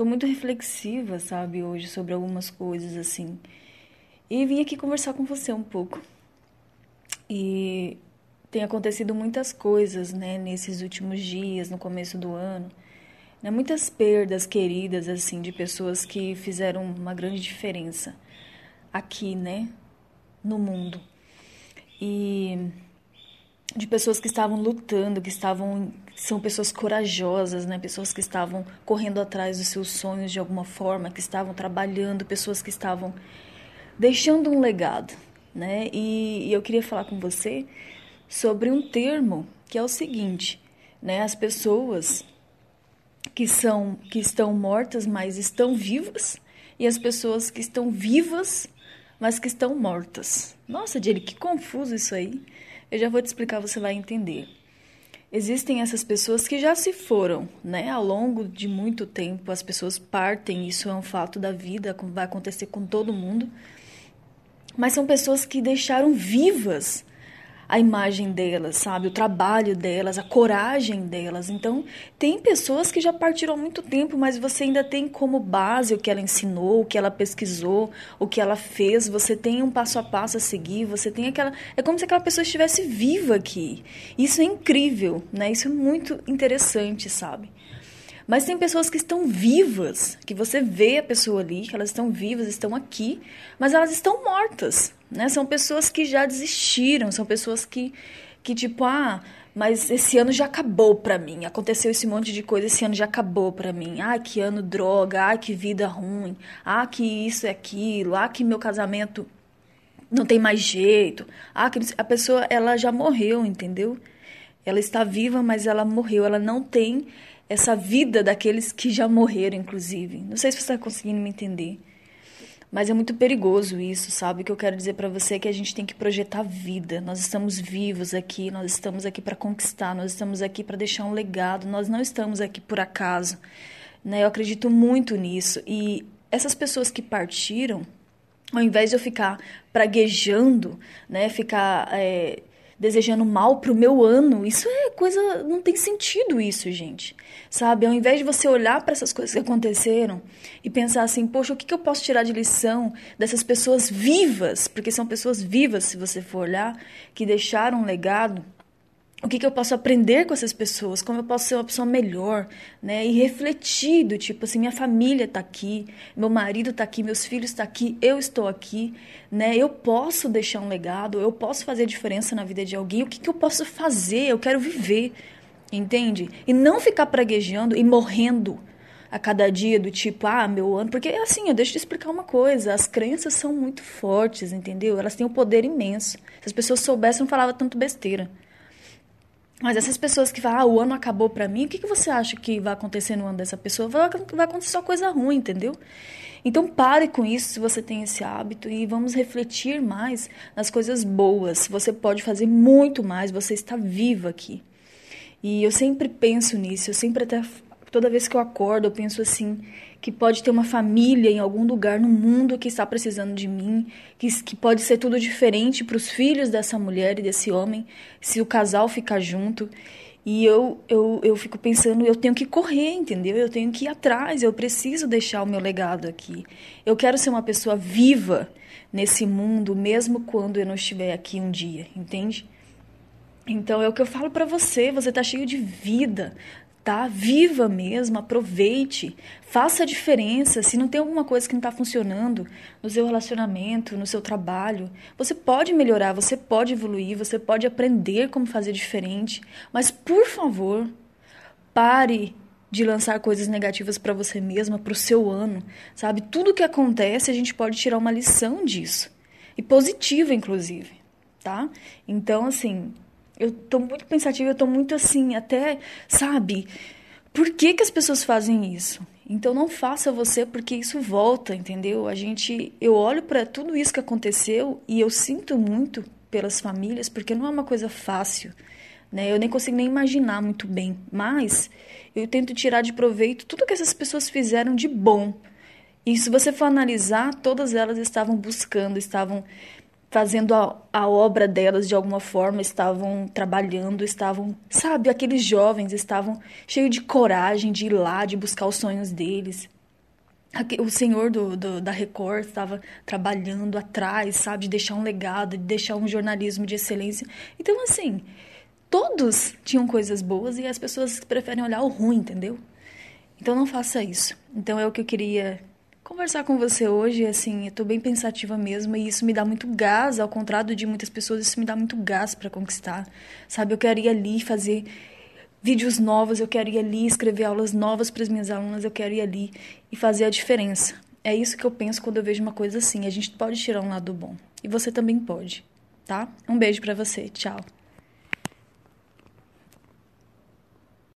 tô muito reflexiva, sabe, hoje sobre algumas coisas assim. E vim aqui conversar com você um pouco. E tem acontecido muitas coisas, né, nesses últimos dias, no começo do ano. Né, muitas perdas queridas, assim, de pessoas que fizeram uma grande diferença aqui, né, no mundo. E de pessoas que estavam lutando, que estavam são pessoas corajosas, né? Pessoas que estavam correndo atrás dos seus sonhos de alguma forma, que estavam trabalhando, pessoas que estavam deixando um legado, né? E, e eu queria falar com você sobre um termo que é o seguinte, né? As pessoas que são que estão mortas, mas estão vivas, e as pessoas que estão vivas, mas que estão mortas. Nossa, Dili, que confuso isso aí. Eu já vou te explicar, você vai entender. Existem essas pessoas que já se foram, né? Ao longo de muito tempo, as pessoas partem, isso é um fato da vida, vai acontecer com todo mundo. Mas são pessoas que deixaram vivas a imagem delas, sabe? O trabalho delas, a coragem delas. Então, tem pessoas que já partiram há muito tempo, mas você ainda tem como base o que ela ensinou, o que ela pesquisou, o que ela fez. Você tem um passo a passo a seguir, você tem aquela. É como se aquela pessoa estivesse viva aqui. Isso é incrível, né? Isso é muito interessante, sabe? Mas tem pessoas que estão vivas, que você vê a pessoa ali, que elas estão vivas, estão aqui, mas elas estão mortas, né? São pessoas que já desistiram, são pessoas que, que tipo, ah, mas esse ano já acabou pra mim. Aconteceu esse monte de coisa, esse ano já acabou pra mim. Ah, que ano droga, ah, que vida ruim, ah, que isso é aquilo, ah, que meu casamento não tem mais jeito. Ah, a pessoa ela já morreu, entendeu? Ela está viva, mas ela morreu, ela não tem essa vida daqueles que já morreram, inclusive. Não sei se você está conseguindo me entender. Mas é muito perigoso isso, sabe? O que eu quero dizer para você é que a gente tem que projetar vida. Nós estamos vivos aqui, nós estamos aqui para conquistar, nós estamos aqui para deixar um legado, nós não estamos aqui por acaso. Né? Eu acredito muito nisso. E essas pessoas que partiram, ao invés de eu ficar praguejando, né, ficar é, desejando mal pro meu ano. Isso é coisa. Não tem sentido isso, gente. Sabe? Ao invés de você olhar para essas coisas que aconteceram e pensar assim, poxa, o que, que eu posso tirar de lição dessas pessoas vivas? Porque são pessoas vivas, se você for olhar, que deixaram um legado o que, que, eu posso aprender com essas pessoas, como eu posso ser uma pessoa melhor, né? E refletir do tipo assim, minha família está aqui, meu marido está aqui, meus filhos estão tá aqui, eu estou aqui, né? Eu posso deixar um legado, eu posso fazer diferença na vida de alguém. O que, que eu posso fazer? Eu quero viver, entende? E não ficar praguejando e morrendo a cada dia do tipo, ah, meu ano. Porque assim, eu deixo de explicar uma coisa: as crenças são muito fortes, entendeu? Elas têm um poder imenso. Se as pessoas soubessem, não falava tanto besteira. Mas essas pessoas que falam, ah, o ano acabou para mim, o que, que você acha que vai acontecer no ano dessa pessoa? Vai, vai acontecer só coisa ruim, entendeu? Então pare com isso se você tem esse hábito e vamos refletir mais nas coisas boas. Você pode fazer muito mais, você está viva aqui. E eu sempre penso nisso, eu sempre até toda vez que eu acordo, eu penso assim, que pode ter uma família em algum lugar no mundo que está precisando de mim, que, que pode ser tudo diferente para os filhos dessa mulher e desse homem, se o casal ficar junto. E eu, eu, eu fico pensando, eu tenho que correr, entendeu? Eu tenho que ir atrás, eu preciso deixar o meu legado aqui. Eu quero ser uma pessoa viva nesse mundo, mesmo quando eu não estiver aqui um dia, entende? Então é o que eu falo para você, você tá cheio de vida tá? Viva mesmo, aproveite, faça a diferença. Se não tem alguma coisa que não está funcionando no seu relacionamento, no seu trabalho, você pode melhorar, você pode evoluir, você pode aprender como fazer diferente. Mas, por favor, pare de lançar coisas negativas para você mesma, para o seu ano, sabe? Tudo que acontece, a gente pode tirar uma lição disso. E positiva, inclusive, tá? Então, assim, eu tô muito pensativa, eu tô muito assim, até, sabe? Por que, que as pessoas fazem isso? Então não faça você porque isso volta, entendeu? A gente, eu olho para tudo isso que aconteceu e eu sinto muito pelas famílias porque não é uma coisa fácil, né? Eu nem consigo nem imaginar muito bem, mas eu tento tirar de proveito tudo que essas pessoas fizeram de bom. E se você for analisar, todas elas estavam buscando, estavam fazendo a, a obra delas de alguma forma, estavam trabalhando, estavam, sabe, aqueles jovens estavam cheios de coragem de ir lá, de buscar os sonhos deles. o senhor do, do, da Record estava trabalhando atrás, sabe, de deixar um legado, de deixar um jornalismo de excelência. Então, assim, todos tinham coisas boas e as pessoas preferem olhar o ruim, entendeu? Então, não faça isso. Então, é o que eu queria conversar com você hoje. Assim, eu tô bem pensativa mesmo e isso me dá muito gás, ao contrário de muitas pessoas, isso me dá muito gás para conquistar, sabe? Eu quero ir ali fazer vídeos novos, eu quero ir ali escrever aulas novas para as minhas alunas, eu quero ir ali e fazer a diferença. É isso que eu penso quando eu vejo uma coisa assim. A gente pode tirar um lado bom. E você também pode, tá? Um beijo para você. Tchau.